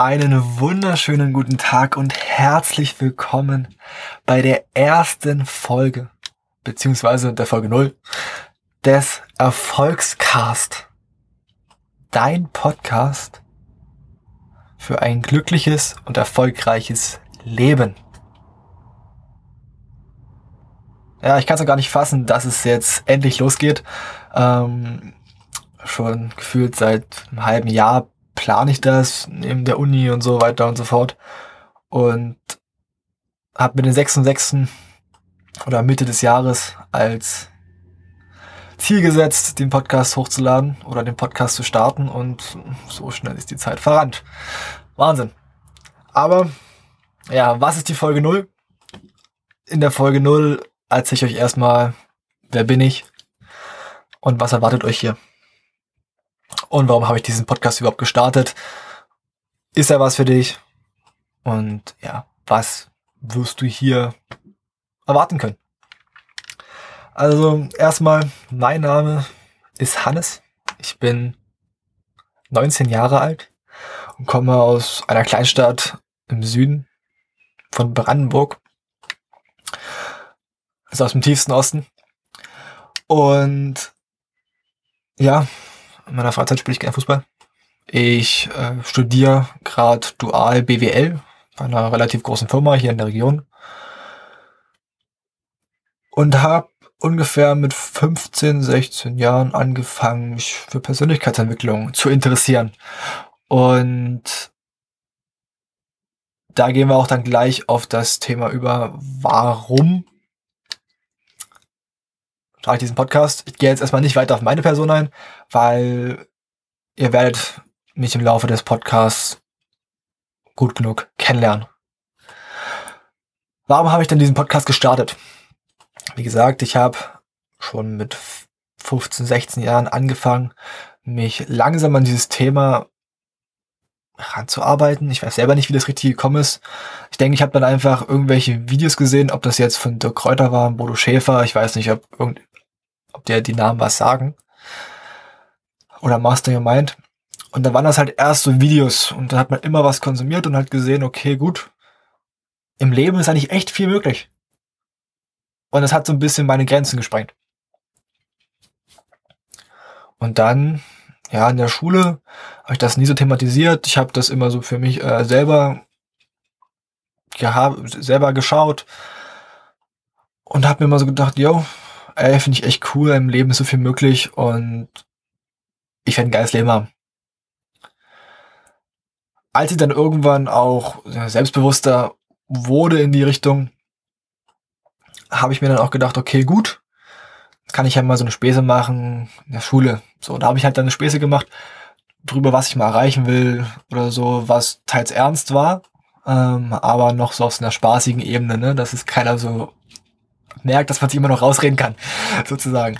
Einen wunderschönen guten Tag und herzlich willkommen bei der ersten Folge, beziehungsweise der Folge 0 des Erfolgscast. Dein Podcast für ein glückliches und erfolgreiches Leben. Ja, ich kann es gar nicht fassen, dass es jetzt endlich losgeht. Ähm, schon gefühlt seit einem halben Jahr plane ich das neben der Uni und so weiter und so fort. Und habe mir den 6.6. oder Mitte des Jahres als Ziel gesetzt, den Podcast hochzuladen oder den Podcast zu starten und so schnell ist die Zeit verrannt. Wahnsinn. Aber ja, was ist die Folge 0? In der Folge 0 erzähle ich euch erstmal, wer bin ich und was erwartet euch hier. Und warum habe ich diesen Podcast überhaupt gestartet? Ist er was für dich? Und ja, was wirst du hier erwarten können? Also erstmal, mein Name ist Hannes. Ich bin 19 Jahre alt und komme aus einer Kleinstadt im Süden von Brandenburg. Also aus dem tiefsten Osten. Und ja, in meiner Freizeit spiele ich gerne Fußball. Ich äh, studiere gerade dual BWL bei einer relativ großen Firma hier in der Region. Und habe ungefähr mit 15, 16 Jahren angefangen, mich für Persönlichkeitsentwicklung zu interessieren. Und da gehen wir auch dann gleich auf das Thema über, warum starte ich diesen Podcast. Ich gehe jetzt erstmal nicht weiter auf meine Person ein, weil ihr werdet mich im Laufe des Podcasts gut genug kennenlernen. Warum habe ich denn diesen Podcast gestartet? Wie gesagt, ich habe schon mit 15, 16 Jahren angefangen, mich langsam an dieses Thema ranzuarbeiten. Ich weiß selber nicht, wie das richtig gekommen ist. Ich denke, ich habe dann einfach irgendwelche Videos gesehen, ob das jetzt von Dirk Kräuter war, Bodo Schäfer, ich weiß nicht, ob, irgend, ob der die Namen was sagen. Oder Master Your Mind. Und dann waren das halt erst so Videos und da hat man immer was konsumiert und halt gesehen, okay, gut, im Leben ist eigentlich echt viel möglich. Und das hat so ein bisschen meine Grenzen gesprengt. Und dann, ja, in der Schule habe ich das nie so thematisiert. Ich habe das immer so für mich äh, selber gehabt, selber geschaut und habe mir immer so gedacht, yo, ey, finde ich echt cool, im Leben ist so viel möglich und ich werde ein geiles Leben haben. Als ich dann irgendwann auch selbstbewusster wurde in die Richtung, habe ich mir dann auch gedacht, okay, gut, kann ich ja mal so eine Späße machen in der Schule. So, da habe ich halt dann eine Späße gemacht drüber, was ich mal erreichen will oder so, was teils ernst war, ähm, aber noch so auf einer spaßigen Ebene, ne, dass es keiner so merkt, dass man sich immer noch rausreden kann, sozusagen.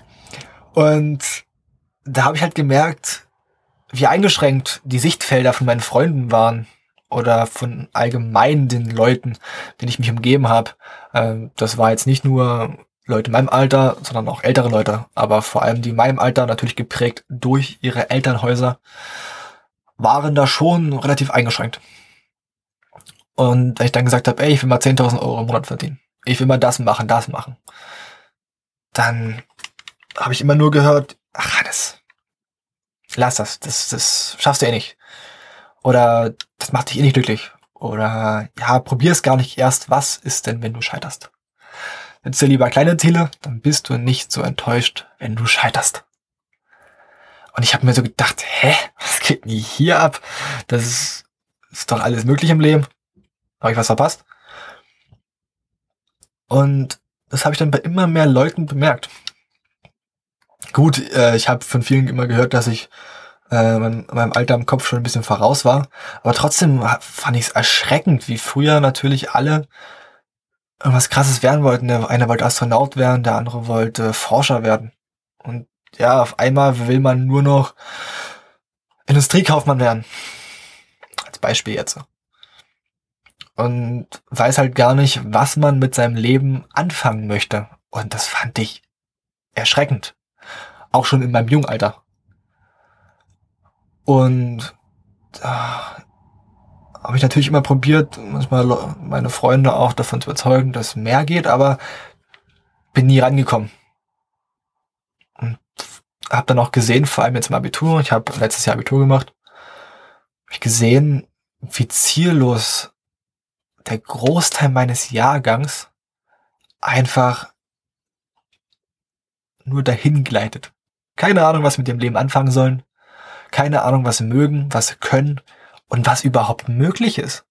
Und da habe ich halt gemerkt, wie eingeschränkt die Sichtfelder von meinen Freunden waren oder von allgemein den Leuten, denen ich mich umgeben habe. Ähm, das war jetzt nicht nur Leute in meinem Alter, sondern auch ältere Leute, aber vor allem die in meinem Alter, natürlich geprägt durch ihre Elternhäuser, waren da schon relativ eingeschränkt. Und wenn ich dann gesagt habe, ey, ich will mal 10.000 Euro im Monat verdienen, ich will mal das machen, das machen, dann habe ich immer nur gehört, ach Hannes, lass das, das, das schaffst du eh nicht. Oder das macht dich eh nicht glücklich. Oder ja, probier es gar nicht erst. Was ist denn, wenn du scheiterst? Setz dir lieber kleine Ziele, dann bist du nicht so enttäuscht, wenn du scheiterst. Und ich habe mir so gedacht, hä, was geht denn hier ab? Das ist, ist doch alles möglich im Leben. Habe ich was verpasst? Und das habe ich dann bei immer mehr Leuten bemerkt. Gut, äh, ich habe von vielen immer gehört, dass ich äh, mein, meinem Alter im Kopf schon ein bisschen voraus war. Aber trotzdem fand ich es erschreckend, wie früher natürlich alle irgendwas krasses werden wollten. Der eine wollte Astronaut werden, der andere wollte Forscher werden. Und ja, auf einmal will man nur noch Industriekaufmann werden. Als Beispiel jetzt. Und weiß halt gar nicht, was man mit seinem Leben anfangen möchte. Und das fand ich erschreckend. Auch schon in meinem Jungalter. Und da habe ich natürlich immer probiert, manchmal meine Freunde auch davon zu überzeugen, dass mehr geht, aber bin nie rangekommen. Und habe dann auch gesehen, vor allem jetzt im Abitur, ich habe letztes Jahr Abitur gemacht, habe ich gesehen, wie ziellos der Großteil meines Jahrgangs einfach nur dahin gleitet. Keine Ahnung, was mit dem Leben anfangen sollen. Keine Ahnung, was sie mögen, was sie können und was überhaupt möglich ist.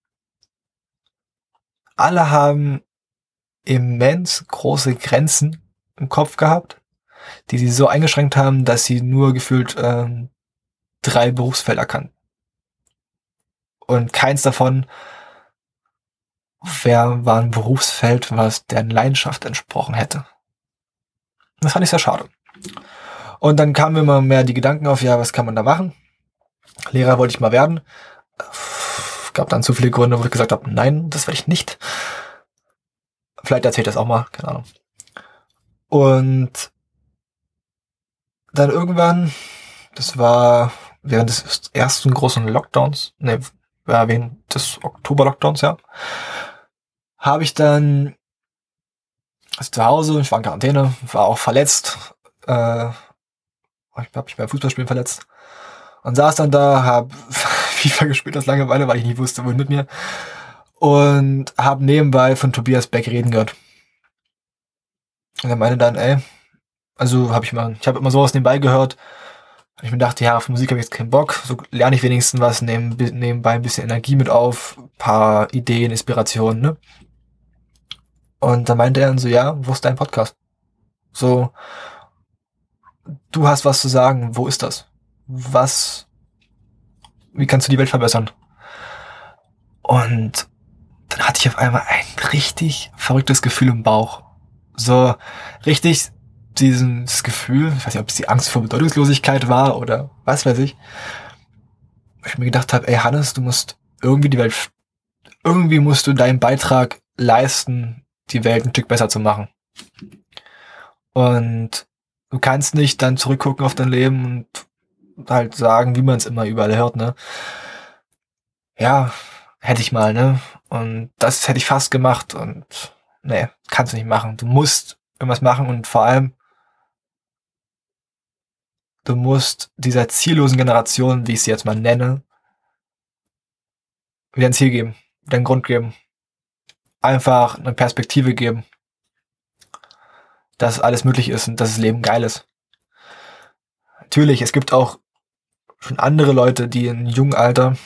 Alle haben immens große Grenzen im Kopf gehabt, die sie so eingeschränkt haben, dass sie nur gefühlt ähm, drei Berufsfelder kannten. Und keins davon wer war ein Berufsfeld, was deren Leidenschaft entsprochen hätte. Das fand ich sehr schade. Und dann kamen immer mehr die Gedanken auf, ja, was kann man da machen? Lehrer wollte ich mal werden. Gab dann zu viele Gründe, wo ich gesagt habe, nein, das werde ich nicht. Vielleicht erzählt das auch mal, keine Ahnung. Und dann irgendwann, das war während des ersten großen Lockdowns, ne, während des Oktober-Lockdowns, ja, habe ich dann also zu Hause, ich war in Quarantäne, war auch verletzt, äh, ich habe mich beim Fußballspielen verletzt und saß dann da, habe FIFA gespielt aus Langeweile, weil ich nicht wusste, wohin mit mir und habe nebenbei von Tobias Beck reden gehört. Und er meinte dann, ey, also habe ich mal, ich habe immer sowas nebenbei gehört. Und ich mir dachte, ja, auf Musik habe ich jetzt keinen Bock. So lerne ich wenigstens was, nebenbei ein bisschen Energie mit auf, paar Ideen, Inspirationen, ne? Und dann meinte er dann so, ja, wo ist dein Podcast? So, du hast was zu sagen, wo ist das? Was, wie kannst du die Welt verbessern? Und dann hatte ich auf einmal ein richtig verrücktes Gefühl im Bauch. So, richtig dieses Gefühl, ich weiß nicht, ob es die Angst vor Bedeutungslosigkeit war oder was weiß ich, ich mir gedacht habe, ey Hannes, du musst irgendwie die Welt, irgendwie musst du deinen Beitrag leisten, die Welt ein Stück besser zu machen. Und du kannst nicht dann zurückgucken auf dein Leben und halt sagen, wie man es immer überall hört, ne? Ja, hätte ich mal, ne? Und das hätte ich fast gemacht und nee, kannst du nicht machen. Du musst irgendwas machen und vor allem du musst dieser ziellosen Generation, wie ich sie jetzt mal nenne, wieder ein Ziel geben, wieder einen Grund geben, einfach eine Perspektive geben, dass alles möglich ist und dass das Leben geil ist. Natürlich, es gibt auch schon andere Leute, die in jungen Alter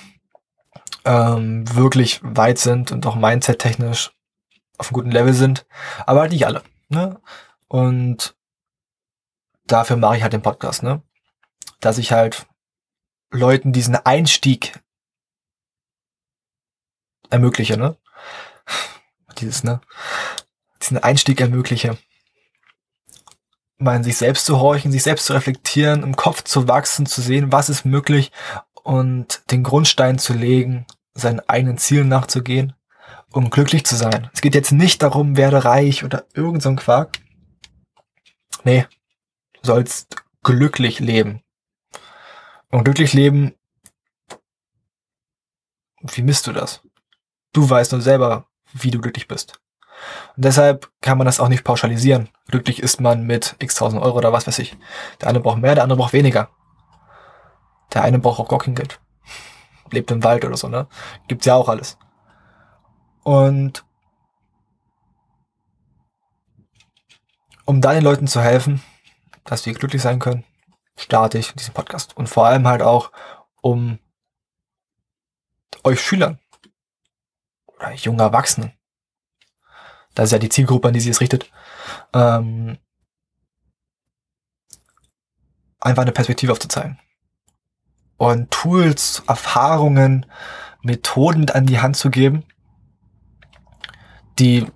ähm, wirklich weit sind und auch mindset-technisch auf einem guten Level sind, aber halt nicht alle. Ne? Und dafür mache ich halt den Podcast, ne? Dass ich halt Leuten diesen Einstieg ermögliche, ne? Dieses, ne, diesen Einstieg ermögliche. Mal sich selbst zu horchen, sich selbst zu reflektieren, im Kopf zu wachsen, zu sehen, was ist möglich und den Grundstein zu legen, seinen eigenen Zielen nachzugehen, um glücklich zu sein. Es geht jetzt nicht darum, werde reich oder irgend so ein Quark. Nee, du sollst glücklich leben. Und glücklich leben, wie misst du das? Du weißt nur selber, wie du glücklich bist. Und deshalb kann man das auch nicht pauschalisieren. Glücklich ist man mit x tausend Euro oder was weiß ich. Der eine braucht mehr, der andere braucht weniger. Der eine braucht auch gar kein Geld. Lebt im Wald oder so, ne? Gibt's ja auch alles. Und um da den Leuten zu helfen, dass wir glücklich sein können, starte ich diesen Podcast. Und vor allem halt auch, um euch Schülern junge Erwachsenen. Das ist ja die Zielgruppe, an die sie es richtet. Ähm, einfach eine Perspektive aufzuzeigen. Und Tools, Erfahrungen, Methoden an die Hand zu geben, die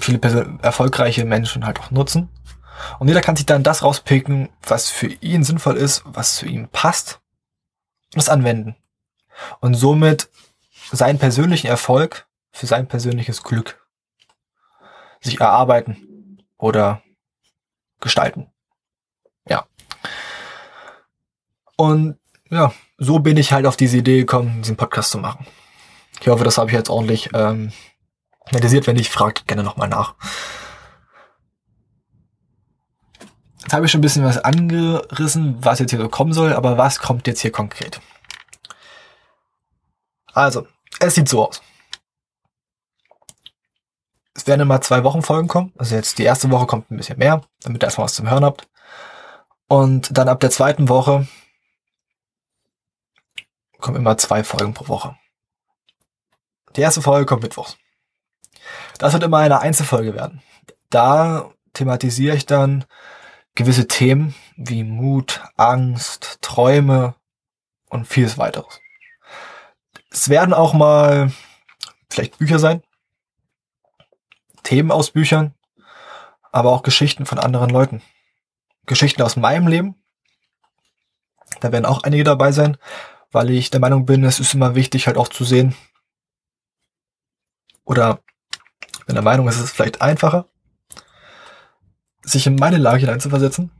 viele erfolgreiche Menschen halt auch nutzen. Und jeder kann sich dann das rauspicken, was für ihn sinnvoll ist, was zu ihm passt, und das anwenden. Und somit seinen persönlichen Erfolg für sein persönliches Glück sich erarbeiten oder gestalten. Ja. Und ja, so bin ich halt auf diese Idee gekommen, diesen Podcast zu machen. Ich hoffe, das habe ich jetzt ordentlich ähm. Wenn nicht, fragt gerne nochmal nach. Jetzt habe ich schon ein bisschen was angerissen, was jetzt hier so kommen soll, aber was kommt jetzt hier konkret? Also, es sieht so aus. Es werden immer zwei Wochen Folgen kommen. Also jetzt die erste Woche kommt ein bisschen mehr, damit ihr erstmal was zum Hören habt. Und dann ab der zweiten Woche kommen immer zwei Folgen pro Woche. Die erste Folge kommt mittwochs. Das wird immer eine Einzelfolge werden. Da thematisiere ich dann gewisse Themen wie Mut, Angst, Träume und vieles weiteres. Es werden auch mal vielleicht Bücher sein, Themen aus Büchern, aber auch Geschichten von anderen Leuten. Geschichten aus meinem Leben. Da werden auch einige dabei sein, weil ich der Meinung bin, es ist immer wichtig halt auch zu sehen. Oder bin der Meinung, es ist vielleicht einfacher, sich in meine Lage hineinzuversetzen,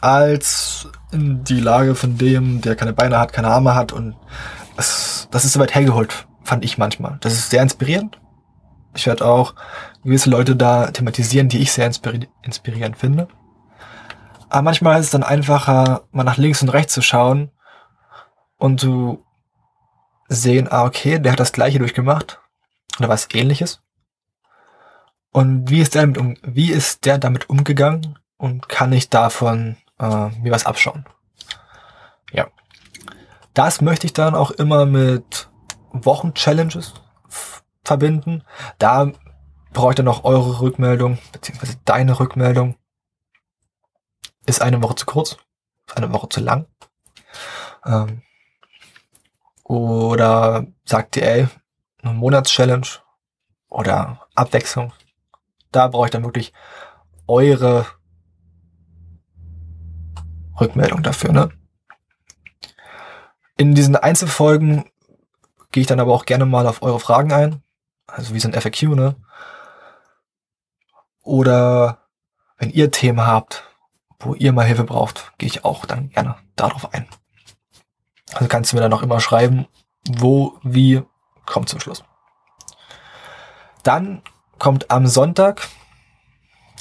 als in die Lage von dem, der keine Beine hat, keine Arme hat und es, das ist so weit hergeholt, fand ich manchmal. Das ist sehr inspirierend, ich werde auch gewisse Leute da thematisieren, die ich sehr inspiri inspirierend finde. Aber manchmal ist es dann einfacher, mal nach links und rechts zu schauen und zu sehen, ah, okay, der hat das Gleiche durchgemacht oder was ähnliches. Und wie ist der damit, um, wie ist der damit umgegangen und kann ich davon äh, mir was abschauen? Ja. Das möchte ich dann auch immer mit Wochen-Challenges verbinden. Da brauche ich dann noch eure Rückmeldung, beziehungsweise deine Rückmeldung. Ist eine Woche zu kurz? Ist eine Woche zu lang? Ähm, oder sagt ihr, ey, eine Monatschallenge oder Abwechslung? Da brauche ich dann wirklich eure Rückmeldung dafür, ne? In diesen Einzelfolgen gehe ich dann aber auch gerne mal auf eure Fragen ein also wie so ein FAQ, ne? Oder wenn ihr Themen habt, wo ihr mal Hilfe braucht, gehe ich auch dann gerne darauf ein. Also kannst du mir dann auch immer schreiben, wo, wie, kommt zum Schluss. Dann kommt am Sonntag,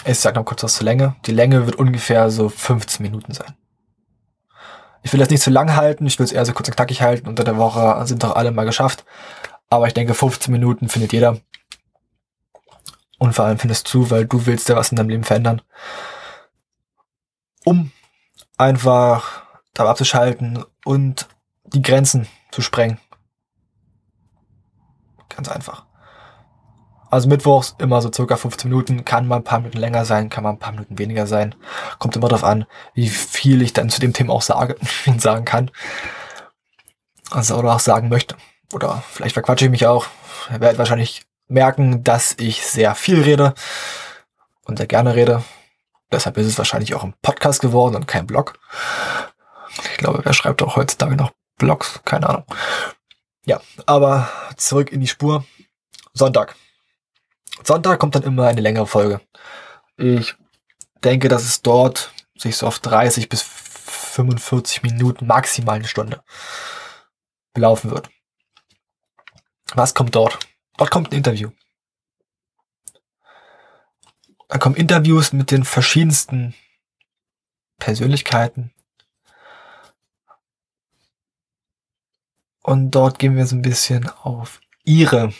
ich sag noch kurz was zur Länge, die Länge wird ungefähr so 15 Minuten sein. Ich will das nicht zu lang halten, ich will es eher so kurz und knackig halten. Unter der Woche sind doch alle mal geschafft. Aber ich denke, 15 Minuten findet jeder. Und vor allem findest du, weil du willst ja was in deinem Leben verändern. Um einfach da abzuschalten und die Grenzen zu sprengen. Ganz einfach. Also mittwochs immer so circa 15 Minuten, kann mal ein paar Minuten länger sein, kann mal ein paar Minuten weniger sein. Kommt immer darauf an, wie viel ich dann zu dem Thema auch sage sagen kann. Also oder auch sagen möchte. Oder vielleicht verquatsche ich mich auch. Ihr werdet wahrscheinlich merken, dass ich sehr viel rede und sehr gerne rede. Deshalb ist es wahrscheinlich auch ein Podcast geworden und kein Blog. Ich glaube, wer schreibt auch heutzutage noch Blogs? Keine Ahnung. Ja, aber zurück in die Spur. Sonntag. Sonntag kommt dann immer eine längere Folge. Ich denke, dass es dort sich so auf 30 bis 45 Minuten, maximal eine Stunde, belaufen wird. Was kommt dort? Dort kommt ein Interview. Da kommen Interviews mit den verschiedensten Persönlichkeiten. Und dort gehen wir so ein bisschen auf ihre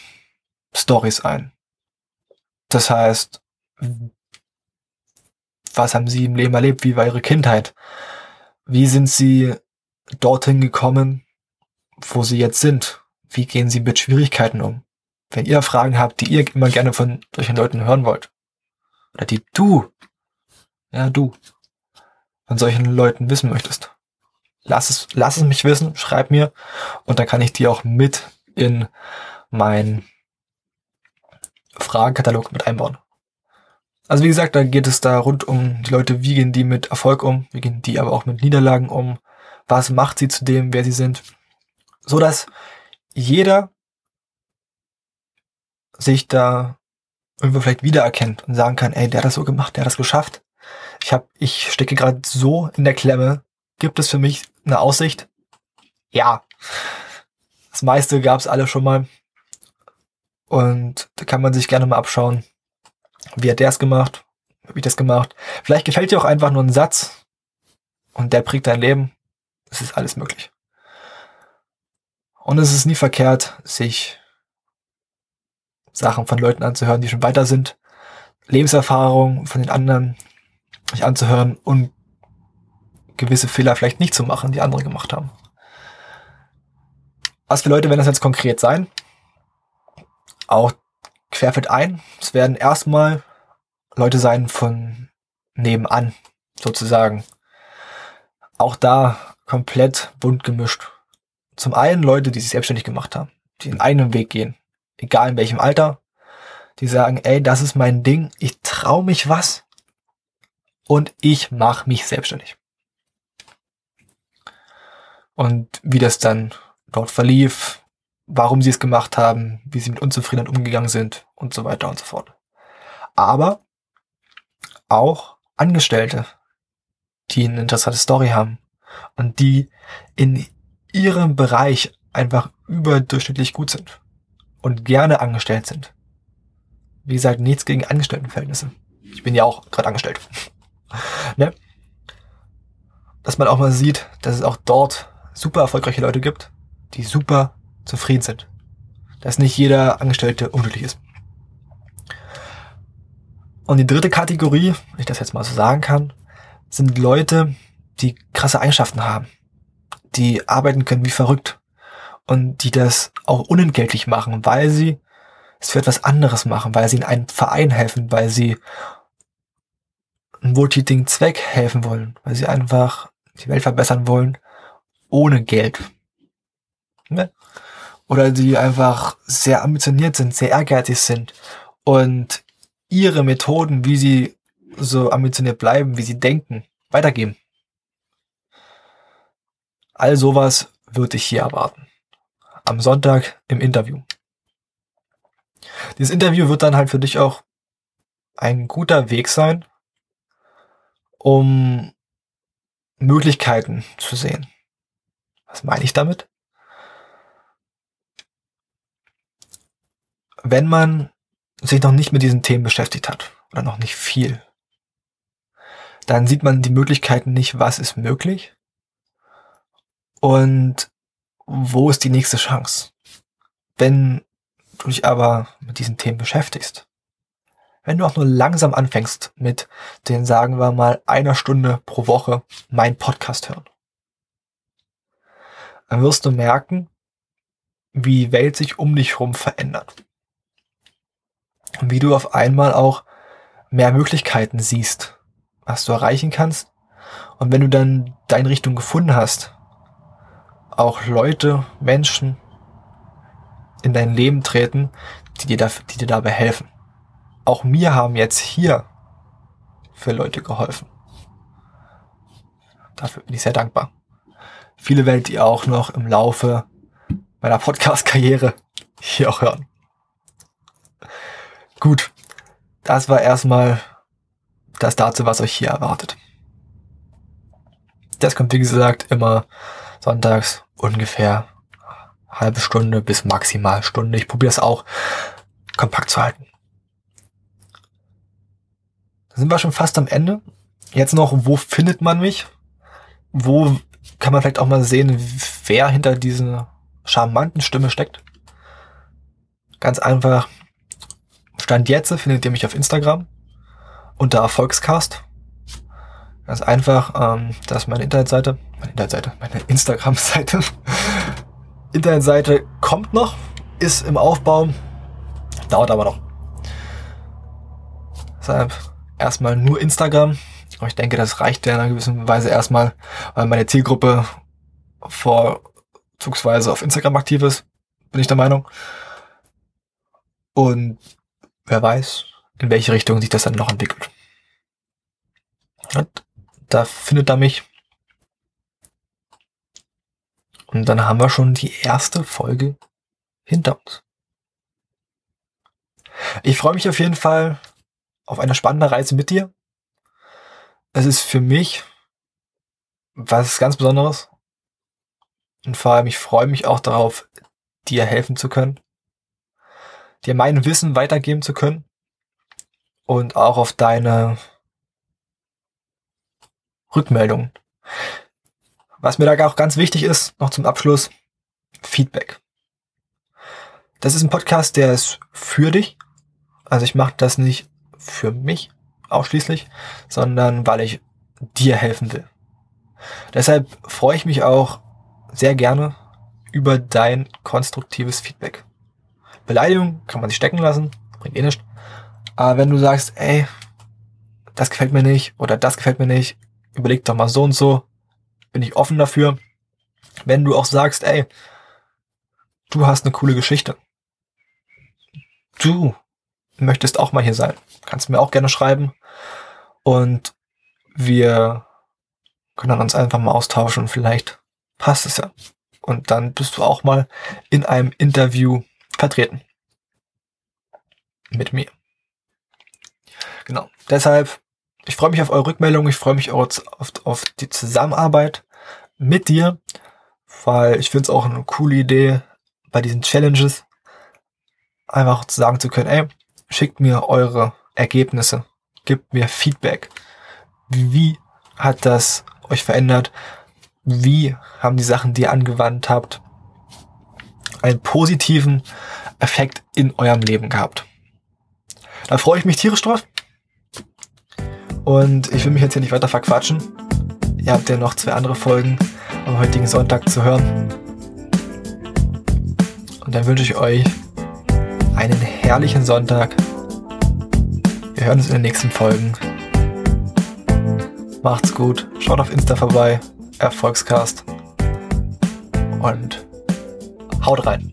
Stories ein. Das heißt, was haben sie im Leben erlebt? Wie war ihre Kindheit? Wie sind sie dorthin gekommen, wo sie jetzt sind? Wie gehen Sie mit Schwierigkeiten um? Wenn ihr Fragen habt, die ihr immer gerne von solchen Leuten hören wollt, oder die du, ja du, von solchen Leuten wissen möchtest, lass es, lass es mich wissen, schreib mir und dann kann ich die auch mit in mein Fragenkatalog mit einbauen. Also wie gesagt, da geht es da rund um die Leute, wie gehen die mit Erfolg um, wie gehen die aber auch mit Niederlagen um, was macht sie zu dem, wer sie sind, so dass jeder sich da irgendwo vielleicht wiedererkennt und sagen kann, ey, der hat das so gemacht, der hat das geschafft. Ich hab, ich stecke gerade so in der Klemme. Gibt es für mich eine Aussicht? Ja. Das meiste gab es alle schon mal. Und da kann man sich gerne mal abschauen, wie hat der es gemacht, wie ich das gemacht. Vielleicht gefällt dir auch einfach nur ein Satz und der prägt dein Leben. Es ist alles möglich. Und es ist nie verkehrt, sich Sachen von Leuten anzuhören, die schon weiter sind, Lebenserfahrung von den anderen sich anzuhören und gewisse Fehler vielleicht nicht zu machen, die andere gemacht haben. Was für Leute werden das jetzt konkret sein? Auch querfeld ein. Es werden erstmal Leute sein von nebenan, sozusagen. Auch da komplett bunt gemischt. Zum einen Leute, die sich selbstständig gemacht haben, die den eigenen Weg gehen, egal in welchem Alter, die sagen, ey, das ist mein Ding, ich trau mich was und ich mache mich selbstständig. Und wie das dann dort verlief, warum sie es gemacht haben, wie sie mit Unzufriedenheit umgegangen sind und so weiter und so fort. Aber auch Angestellte, die eine interessante Story haben und die in ihrem Bereich einfach überdurchschnittlich gut sind und gerne angestellt sind. Wie gesagt, nichts gegen Angestelltenverhältnisse. Ich bin ja auch gerade angestellt. ne? Dass man auch mal sieht, dass es auch dort super erfolgreiche Leute gibt, die super zufrieden sind. Dass nicht jeder Angestellte unglücklich ist. Und die dritte Kategorie, wenn ich das jetzt mal so sagen kann, sind Leute, die krasse Eigenschaften haben, die arbeiten können wie verrückt und die das auch unentgeltlich machen, weil sie es für etwas anderes machen, weil sie in einen Verein helfen, weil sie einen wohltätigen Zweck helfen wollen, weil sie einfach die Welt verbessern wollen, ohne Geld. Ne? Oder die einfach sehr ambitioniert sind, sehr ehrgeizig sind und ihre Methoden, wie sie so ambitioniert bleiben, wie sie denken, weitergeben. All sowas wird dich hier erwarten. Am Sonntag im Interview. Dieses Interview wird dann halt für dich auch ein guter Weg sein, um Möglichkeiten zu sehen. Was meine ich damit? Wenn man sich noch nicht mit diesen Themen beschäftigt hat oder noch nicht viel, dann sieht man die Möglichkeiten nicht, was ist möglich und wo ist die nächste Chance. Wenn du dich aber mit diesen Themen beschäftigst, wenn du auch nur langsam anfängst mit den, sagen wir mal, einer Stunde pro Woche mein Podcast hören, dann wirst du merken, wie die Welt sich um dich herum verändert. Und wie du auf einmal auch mehr Möglichkeiten siehst, was du erreichen kannst. Und wenn du dann deine Richtung gefunden hast, auch Leute, Menschen in dein Leben treten, die dir, da, die dir dabei helfen. Auch mir haben jetzt hier für Leute geholfen. Dafür bin ich sehr dankbar. Viele werdet ihr auch noch im Laufe meiner Podcast-Karriere hier auch hören. Gut, das war erstmal das dazu, was euch hier erwartet. Das kommt, wie gesagt, immer sonntags ungefähr halbe Stunde bis maximal Stunde. Ich probiere es auch kompakt zu halten. Da sind wir schon fast am Ende. Jetzt noch, wo findet man mich? Wo kann man vielleicht auch mal sehen, wer hinter dieser charmanten Stimme steckt? Ganz einfach. Stand jetzt findet ihr mich auf Instagram unter Erfolgscast. Ganz einfach, ähm, das ist meine Internetseite, meine Internetseite, meine Instagram-Seite. Internetseite kommt noch, ist im Aufbau, dauert aber noch. Deshalb erstmal nur Instagram. Aber ich denke, das reicht ja in einer gewissen Weise erstmal, weil meine Zielgruppe vorzugsweise auf Instagram aktiv ist, bin ich der Meinung. Und wer weiß, in welche Richtung sich das dann noch entwickelt. Und da findet er mich. Und dann haben wir schon die erste Folge hinter uns. Ich freue mich auf jeden Fall auf eine spannende Reise mit dir. Es ist für mich was ganz Besonderes. Und vor allem, ich freue mich auch darauf, dir helfen zu können. dir mein Wissen weitergeben zu können und auch auf deine Rückmeldungen. Was mir da auch ganz wichtig ist, noch zum Abschluss, Feedback. Das ist ein Podcast, der ist für dich. Also ich mache das nicht für mich ausschließlich, sondern weil ich dir helfen will. Deshalb freue ich mich auch sehr gerne über dein konstruktives Feedback. Beleidigung kann man sich stecken lassen, bringt eh nichts. Aber wenn du sagst, ey, das gefällt mir nicht oder das gefällt mir nicht, überleg doch mal so und so, bin ich offen dafür. Wenn du auch sagst, ey, du hast eine coole Geschichte. Du möchtest auch mal hier sein. Kannst mir auch gerne schreiben. Und wir können uns einfach mal austauschen. Vielleicht passt es ja. Und dann bist du auch mal in einem Interview vertreten. Mit mir. Genau. Deshalb, ich freue mich auf eure Rückmeldung. Ich freue mich auf, auf die Zusammenarbeit mit dir, weil ich finde es auch eine coole Idee bei diesen Challenges, einfach sagen zu können, ey, schickt mir eure Ergebnisse, gebt mir Feedback. Wie hat das euch verändert? Wie haben die Sachen, die ihr angewandt habt, einen positiven Effekt in eurem Leben gehabt? Da freue ich mich tierisch drauf. Und ich will mich jetzt hier nicht weiter verquatschen. Ihr habt ja noch zwei andere Folgen am heutigen Sonntag zu hören. Und dann wünsche ich euch einen herrlichen Sonntag. Wir hören uns in den nächsten Folgen. Macht's gut. Schaut auf Insta vorbei. Erfolgscast. Und haut rein.